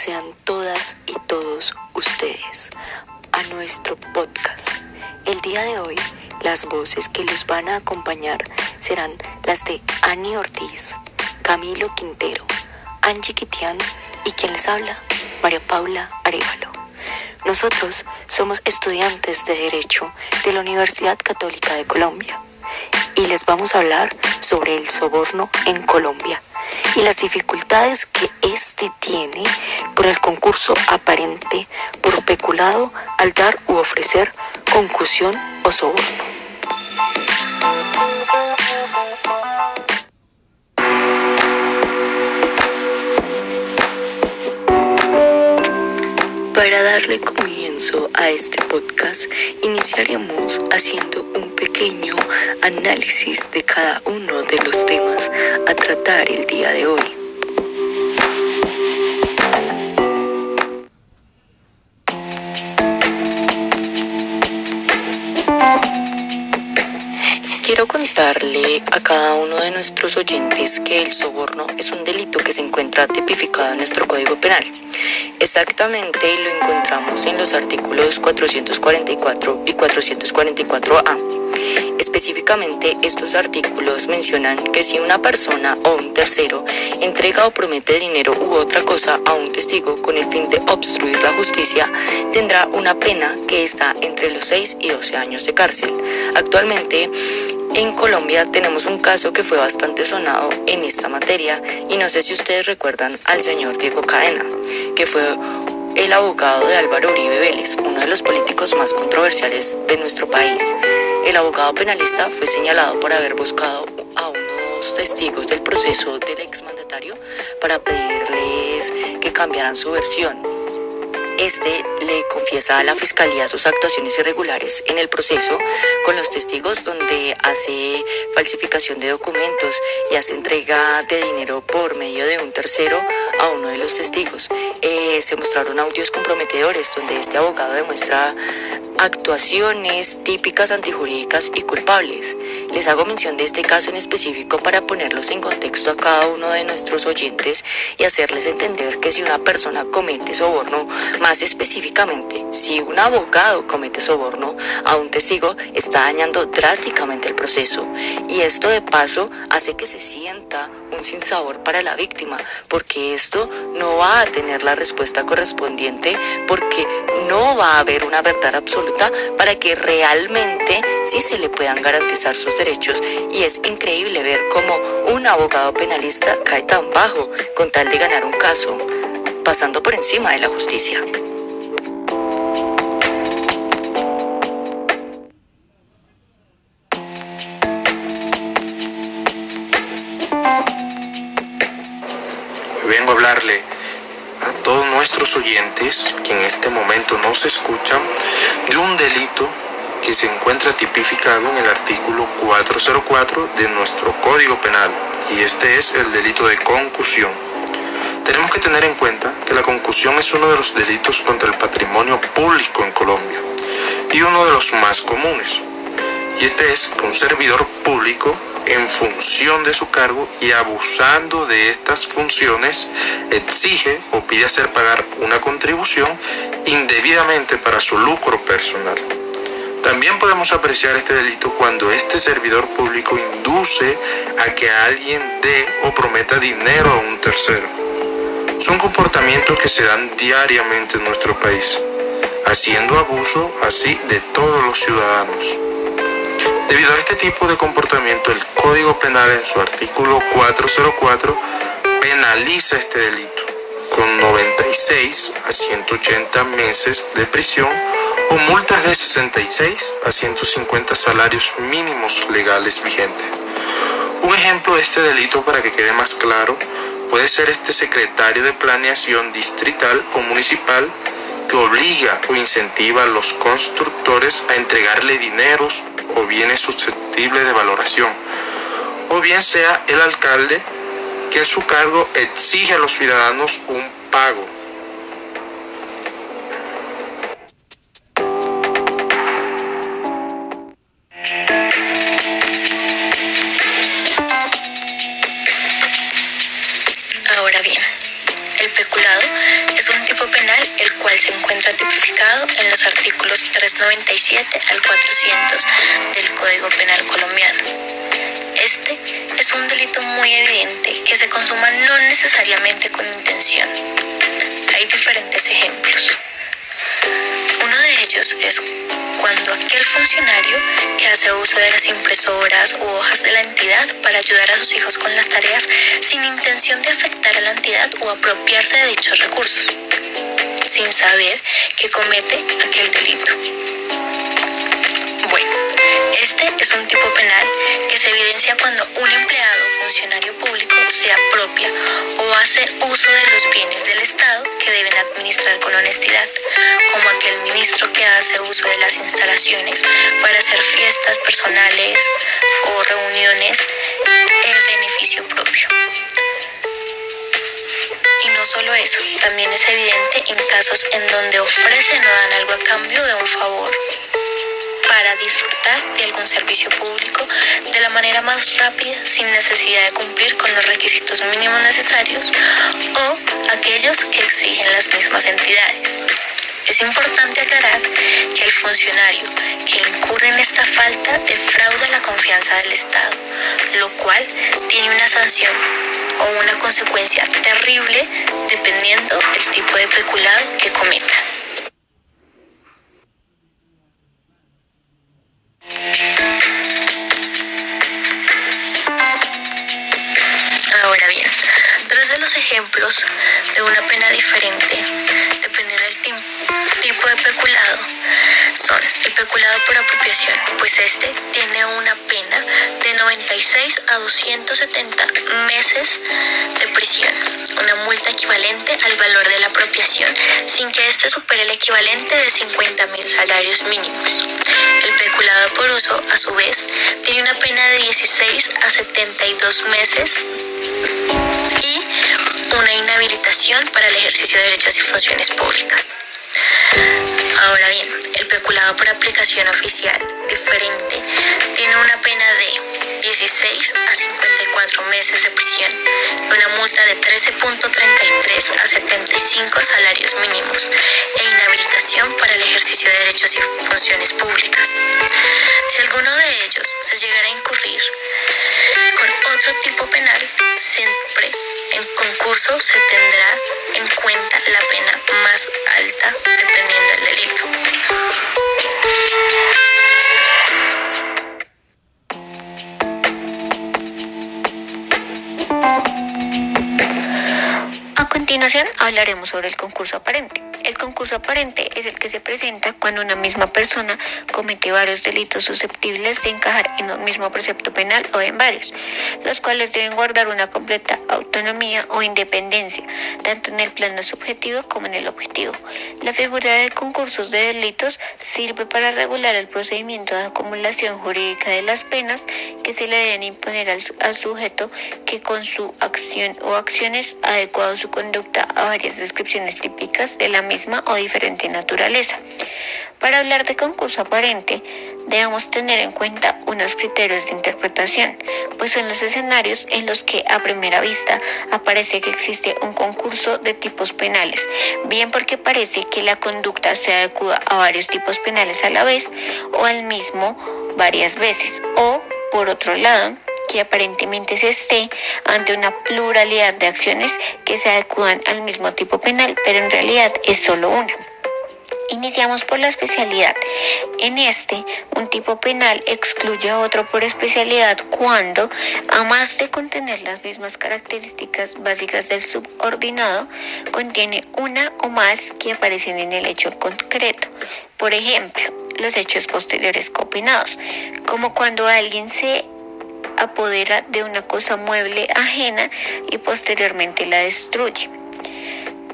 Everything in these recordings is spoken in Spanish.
sean todas y todos ustedes a nuestro podcast. El día de hoy, las voces que los van a acompañar serán las de Annie Ortiz, Camilo Quintero, Angie Kitian y quien les habla, María Paula Arevalo. Nosotros somos estudiantes de Derecho de la Universidad Católica de Colombia y les vamos a hablar sobre el soborno en Colombia y las dificultades que éste tiene con el concurso aparente por peculado al dar u ofrecer concusión o soborno. Para darle comienzo a este podcast, iniciaremos haciendo un pequeño análisis de cada uno de los temas a tratar el día de hoy. Quiero contarle a cada uno de nuestros oyentes que el soborno es un delito que se encuentra tipificado en nuestro Código Penal. Exactamente lo encontramos en los artículos 444 y 444A. Específicamente, estos artículos mencionan que si una persona o un tercero entrega o promete dinero u otra cosa a un testigo con el fin de obstruir la justicia, tendrá una pena que está entre los 6 y 12 años de cárcel. Actualmente, en Colombia tenemos un caso que fue bastante sonado en esta materia y no sé si ustedes recuerdan al señor Diego Cadena, que fue el abogado de Álvaro Uribe Vélez, uno de los políticos más controversiales de nuestro país. El abogado penalista fue señalado por haber buscado a unos testigos del proceso del exmandatario para pedirles que cambiaran su versión este le confiesa a la Fiscalía sus actuaciones irregulares en el proceso con los testigos donde hace falsificación de documentos y hace entrega de dinero por medio de un tercero a uno de los testigos. Eh, se mostraron audios comprometedores donde este abogado demuestra actuaciones típicas antijurídicas y culpables. Les hago mención de este caso en específico para ponerlos en contexto a cada uno de nuestros oyentes y hacerles entender que si una persona comete soborno, más específicamente, si un abogado comete soborno a un testigo, está dañando drásticamente el proceso. Y esto de paso hace que se sienta un sinsabor para la víctima, porque esto no va a tener la respuesta correspondiente, porque no va a haber una verdad absoluta para que realmente sí se le puedan garantizar sus derechos. Y es increíble ver cómo un abogado penalista cae tan bajo con tal de ganar un caso, pasando por encima de la justicia. Vengo a hablarle a todos nuestros oyentes que en este momento nos escuchan de un delito que se encuentra tipificado en el artículo 404 de nuestro Código Penal y este es el delito de concusión. Tenemos que tener en cuenta que la concusión es uno de los delitos contra el patrimonio público en Colombia y uno de los más comunes. Y este es que un servidor público en función de su cargo y abusando de estas funciones exige o pide hacer pagar una contribución indebidamente para su lucro personal. También podemos apreciar este delito cuando este servidor público induce a que alguien dé o prometa dinero a un tercero. Son comportamientos que se dan diariamente en nuestro país, haciendo abuso así de todos los ciudadanos. Debido a este tipo de comportamiento, el Código Penal en su artículo 404 penaliza este delito con 96 a 180 meses de prisión o multas de 66 a 150 salarios mínimos legales vigentes. Un ejemplo de este delito para que quede más claro puede ser este secretario de planeación distrital o municipal que obliga o incentiva a los constructores a entregarle dineros o bienes susceptibles de valoración, o bien sea el alcalde que en su cargo exige a los ciudadanos un pago. Encuentra en los artículos 397 al 400 del Código Penal colombiano. Este es un delito muy evidente que se consuma no necesariamente con intención. Hay diferentes ejemplos. Uno de ellos es cuando aquel funcionario que hace uso de las impresoras u hojas de la entidad para ayudar a sus hijos con las tareas sin intención de afectar a la entidad o apropiarse de dichos recursos, sin saber que comete aquel delito. Bueno, este es un tipo penal que se evidencia cuando un empleado o funcionario público se apropia o hace uso de los bienes del Estado que deben administrar con honestidad, como aquel ministro que hace uso de las instalaciones para hacer fiestas personales o reuniones en beneficio propio. Y no solo eso, también es evidente en casos en donde ofrecen o dan algo a cambio de un favor para disfrutar de algún servicio público de la manera más rápida sin necesidad de cumplir con los requisitos mínimos necesarios o aquellos que exigen las mismas entidades. Es importante aclarar que el funcionario que incurre en esta falta defrauda la confianza del Estado, lo cual tiene una sanción o una consecuencia terrible dependiendo del tipo de peculado que cometa. Ahora bien, tres de los ejemplos de una pena diferente, son el peculado por apropiación, pues este tiene una pena de 96 a 270 meses de prisión, una multa equivalente al valor de la apropiación sin que éste supere el equivalente de 50 mil salarios mínimos. El peculado por uso, a su vez, tiene una pena de 16 a 72 meses y una inhabilitación para el ejercicio de derechos y funciones públicas. Ahora bien, el peculado por aplicación oficial diferente tiene una pena de 16 a 54 meses de prisión una multa de 13.33 a 75 salarios mínimos e inhabilitación para el ejercicio de derechos y funciones públicas. Si alguno de ellos se llegara a incurrir con otro tipo penal, siempre se tendrá en cuenta la pena más alta dependiendo del delito. A continuación hablaremos sobre el concurso aparente. Concurso aparente es el que se presenta cuando una misma persona comete varios delitos susceptibles de encajar en un mismo precepto penal o en varios, los cuales deben guardar una completa autonomía o independencia, tanto en el plano subjetivo como en el objetivo. La figura de concursos de delitos sirve para regular el procedimiento de acumulación jurídica de las penas que se le deben imponer al, al sujeto que con su acción o acciones ha adecuado su conducta a varias descripciones típicas de la misma o diferente naturaleza. Para hablar de concurso aparente, debemos tener en cuenta unos criterios de interpretación, pues son los escenarios en los que a primera vista aparece que existe un concurso de tipos penales, bien porque parece que la conducta se adecua a varios tipos penales a la vez o al mismo varias veces, o por otro lado, que aparentemente se esté ante una pluralidad de acciones que se adecuan al mismo tipo penal, pero en realidad es solo una. Iniciamos por la especialidad. En este, un tipo penal excluye a otro por especialidad cuando, a más de contener las mismas características básicas del subordinado, contiene una o más que aparecen en el hecho concreto. Por ejemplo, los hechos posteriores coopinados, como cuando alguien se apodera de una cosa mueble ajena y posteriormente la destruye.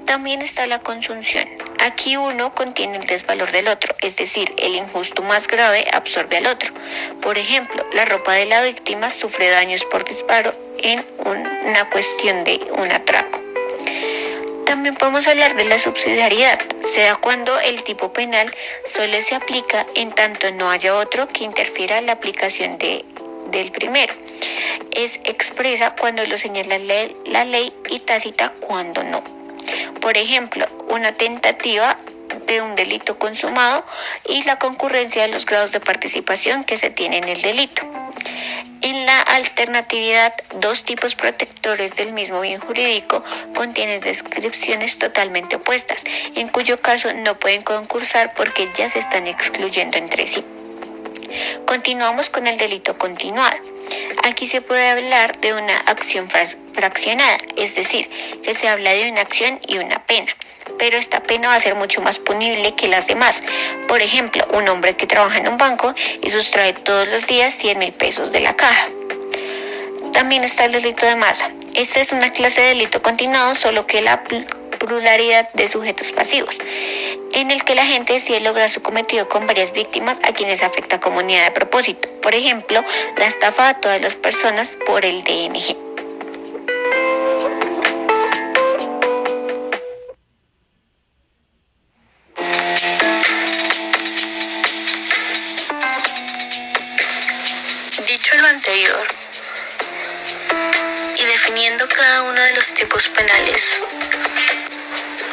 También está la consunción. Aquí uno contiene el desvalor del otro, es decir, el injusto más grave absorbe al otro. Por ejemplo, la ropa de la víctima sufre daños por disparo en una cuestión de un atraco. También podemos hablar de la subsidiariedad. Se da cuando el tipo penal solo se aplica en tanto no haya otro que interfiera en la aplicación de del primero. Es expresa cuando lo señala la ley y tácita cuando no. Por ejemplo, una tentativa de un delito consumado y la concurrencia de los grados de participación que se tiene en el delito. En la alternatividad, dos tipos protectores del mismo bien jurídico contienen descripciones totalmente opuestas, en cuyo caso no pueden concursar porque ya se están excluyendo entre sí. Continuamos con el delito continuado. Aquí se puede hablar de una acción fraccionada, es decir, que se habla de una acción y una pena pero esta pena va a ser mucho más punible que las demás. Por ejemplo, un hombre que trabaja en un banco y sustrae todos los días 100 mil pesos de la caja. También está el delito de masa. Esta es una clase de delito continuado, solo que la pluralidad de sujetos pasivos, en el que la gente decide lograr su cometido con varias víctimas a quienes afecta comunidad de propósito. Por ejemplo, la estafa a todas las personas por el DNG. y definiendo cada uno de los tipos penales,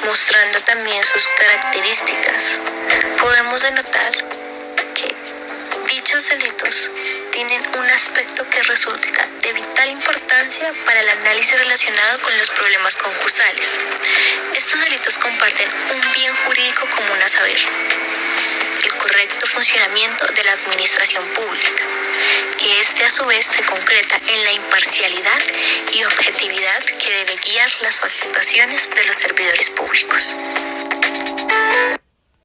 mostrando también sus características, podemos denotar que dichos delitos tienen un aspecto que resulta de vital importancia para el análisis relacionado con los problemas concursales. Estos delitos comparten un bien jurídico común a saber, correcto funcionamiento de la administración pública, que éste a su vez se concreta en la imparcialidad y objetividad que debe guiar las actuaciones de los servidores públicos.